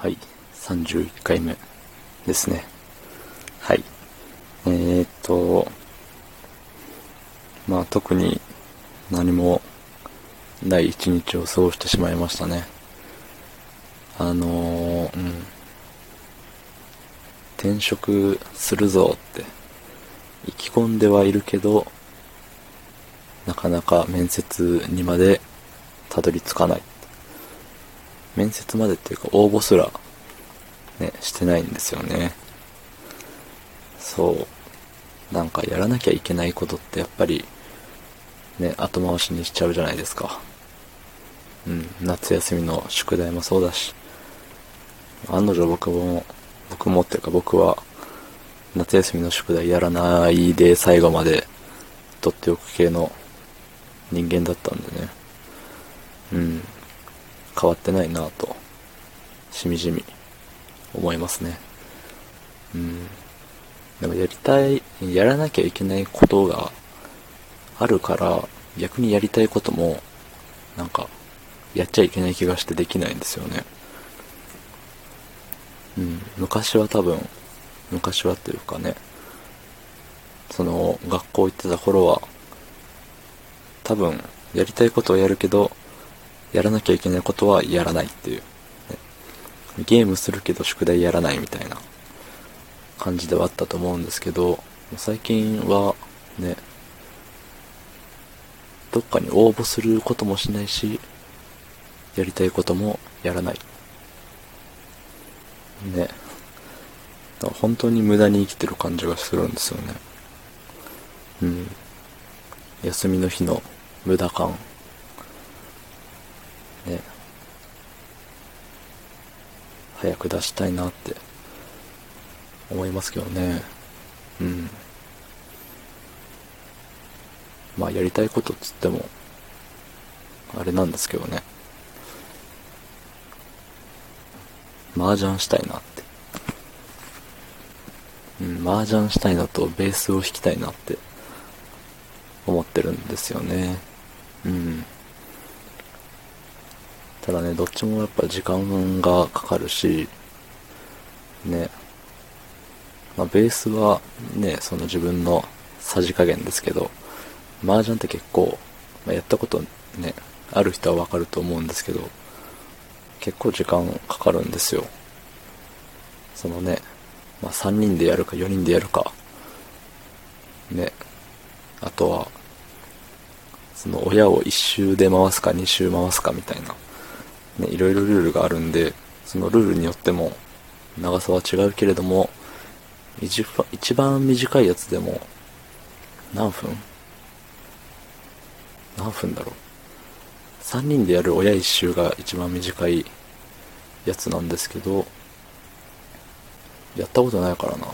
はい、31回目ですね。はい。えー、っと、まあ特に何もない一日を過ごしてしまいましたね。あのー、うん。転職するぞって意気込んではいるけど、なかなか面接にまでたどり着かない。面接までっていうか応募すらね、してないんですよね。そう。なんかやらなきゃいけないことってやっぱりね、後回しにしちゃうじゃないですか。うん、夏休みの宿題もそうだし、案の定僕も、僕もっていうか僕は、夏休みの宿題やらないで最後まで取っておく系の人間だったんでね。うん。変わってないなぁと、しみじみ思いますね。うん。でもやりたい、やらなきゃいけないことがあるから、逆にやりたいことも、なんか、やっちゃいけない気がしてできないんですよね。うん、昔は多分、昔はっていうかね、その、学校行ってた頃は、多分、やりたいことをやるけど、やらなきゃいけないことはやらないっていう、ね。ゲームするけど宿題やらないみたいな感じではあったと思うんですけど、最近はね、どっかに応募することもしないし、やりたいこともやらない。ね。本当に無駄に生きてる感じがするんですよね。うん。休みの日の無駄感。ね。早く出したいなって思いますけどね。うん。まあやりたいことっつっても、あれなんですけどね。麻雀したいなって。うん、麻雀したいのとベースを弾きたいなって思ってるんですよね。うん。ただね、どっちもやっぱ時間がかかるし、ね。まあ、ベースはね、その自分のさじ加減ですけど、麻雀って結構、まあ、やったことね、ある人はわかると思うんですけど、結構時間かかるんですよ。そのね、まあ、3人でやるか4人でやるか、ね、あとは、その親を1周で回すか2周回すかみたいな、ね、いろいろルールがあるんで、そのルールによっても長さは違うけれども、一番短いやつでも何分？何分だろう？3人でやる親一周が一番短いやつなんですけどやったことないからな。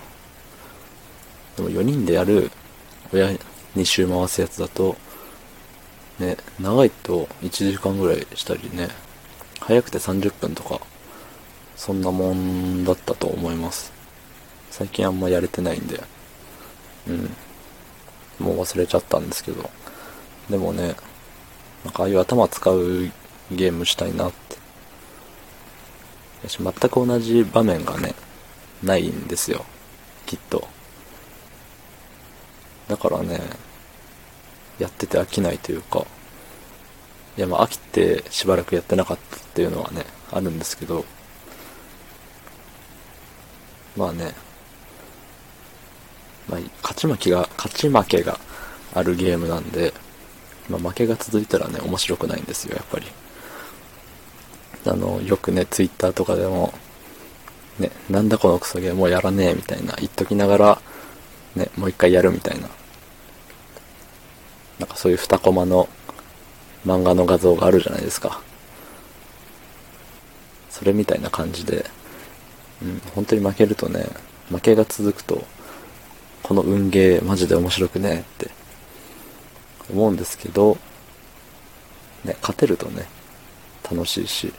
でも4人でやる親2周回すやつだとね長いと1時間ぐらいしたりね早くて30分とかそんなもんだったと思います最近あんまやれてないんでうんもう忘れちゃったんですけどでもね、なんかああいう頭使うゲームしたいなって。全く同じ場面がね、ないんですよ。きっと。だからね、やってて飽きないというか、いやまあ飽きてしばらくやってなかったっていうのはね、あるんですけど、まあね、まあ、勝ち負けが、勝ち負けがあるゲームなんで、まあ、負けが続いたらね、面白くないんですよ、やっぱり。あの、よくね、ツイッターとかでも、ね、なんだこのクソゲーもうやらねえみたいな言っときながら、ね、もう一回やるみたいな。なんかそういう二コマの漫画の画像があるじゃないですか。それみたいな感じで、うん、本当に負けるとね、負けが続くと、この運ゲーマジで面白くねって思うんですけど、ね、勝てるとね、楽しいし、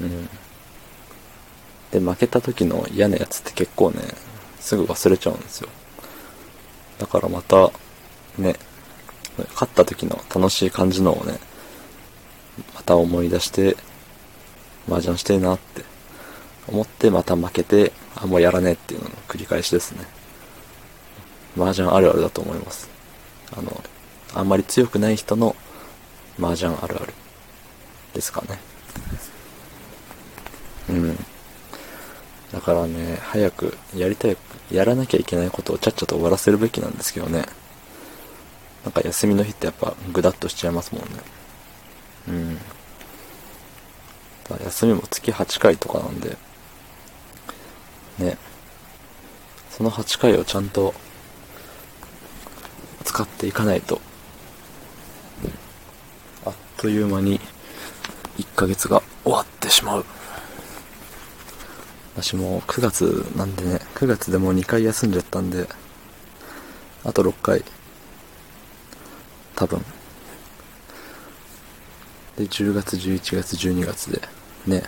うん。で、負けた時の嫌なやつって結構ね、すぐ忘れちゃうんですよ。だからまた、ね、勝った時の楽しい感じのをね、また思い出して、麻雀してえなって思ってまた負けて、あ、もうやらねえっていうのの繰り返しですね。麻雀あるあるだと思います。あの、あんまり強くない人の麻雀あるあるですかね。うん。だからね、早くやりたい、やらなきゃいけないことをちゃっちゃと終わらせるべきなんですけどね。なんか休みの日ってやっぱぐだっとしちゃいますもんね。うん。休みも月8回とかなんで、ね。その8回をちゃんと使っていかないと、あっという間に1ヶ月が終わってしまう。私も9月なんでね、9月でもう2回休んじゃったんで、あと6回、多分。で、10月、11月、12月で、ね。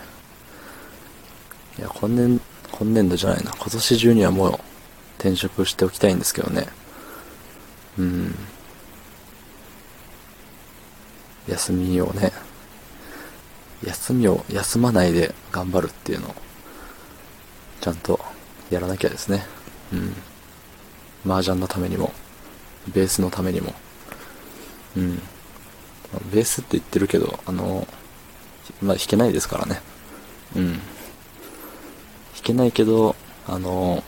いや、今年、今年度じゃないな。今年中にはもう転職しておきたいんですけどね。うん。休みをね、休みを休まないで頑張るっていうのをちゃんとやらなきゃですね。うん。麻雀のためにも、ベースのためにも。うん。ベースって言ってるけど、あの、まあ、弾けないですからね。うん。弾けないけど、あの、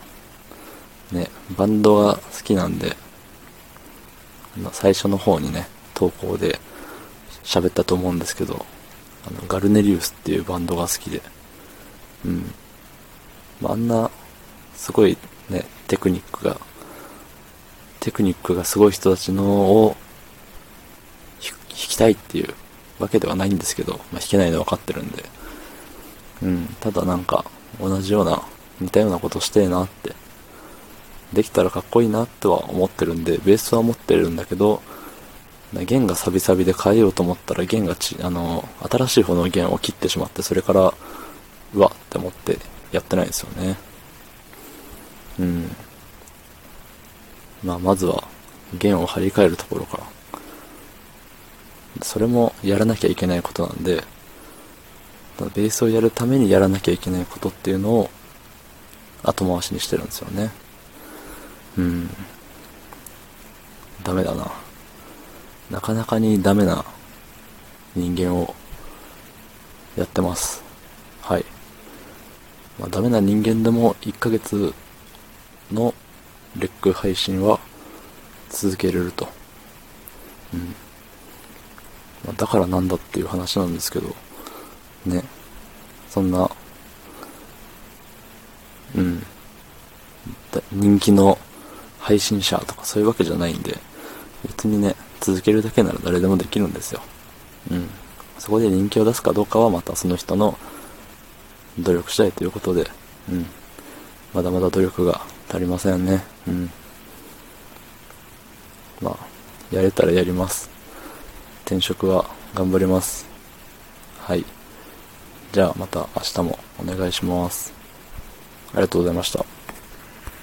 ね、バンドが好きなんで、最初の方にね、投稿で喋ったと思うんですけど、あの、ガルネリウスっていうバンドが好きで、うん。まあ、あんな、すごいね、テクニックが、テクニックがすごい人たちのをきたいっていうわけではないんですけど、まあ、弾けないの分かってるんで、うん、ただなんか、同じような、似たようなことしてえなって、できたらかっこいいなっては思ってるんで、ベースは持ってるんだけど、弦がサビサビで変えようと思ったら弦がち、あの、新しい方の弦を切ってしまって、それから、うわって思ってやってないんですよね。うん。まあ、まずは、弦を張り替えるところから。それもやらなきゃいけないことなんで、ベースをやるためにやらなきゃいけないことっていうのを後回しにしてるんですよね。うん。ダメだな。なかなかにダメな人間をやってます。はい。まあ、ダメな人間でも1ヶ月のレック配信は続けれると。うん。ま、だからなんだっていう話なんですけど、ね。そんな、うん。人気の配信者とかそういうわけじゃないんで、別にね、続けるだけなら誰でもできるんですよ。うん。そこで人気を出すかどうかはまたその人の努力したいということで、うん。まだまだ努力が足りませんね。うん。まあ、やれたらやります。転職は頑張ります。はい。じゃあまた明日もお願いします。ありがとうございました。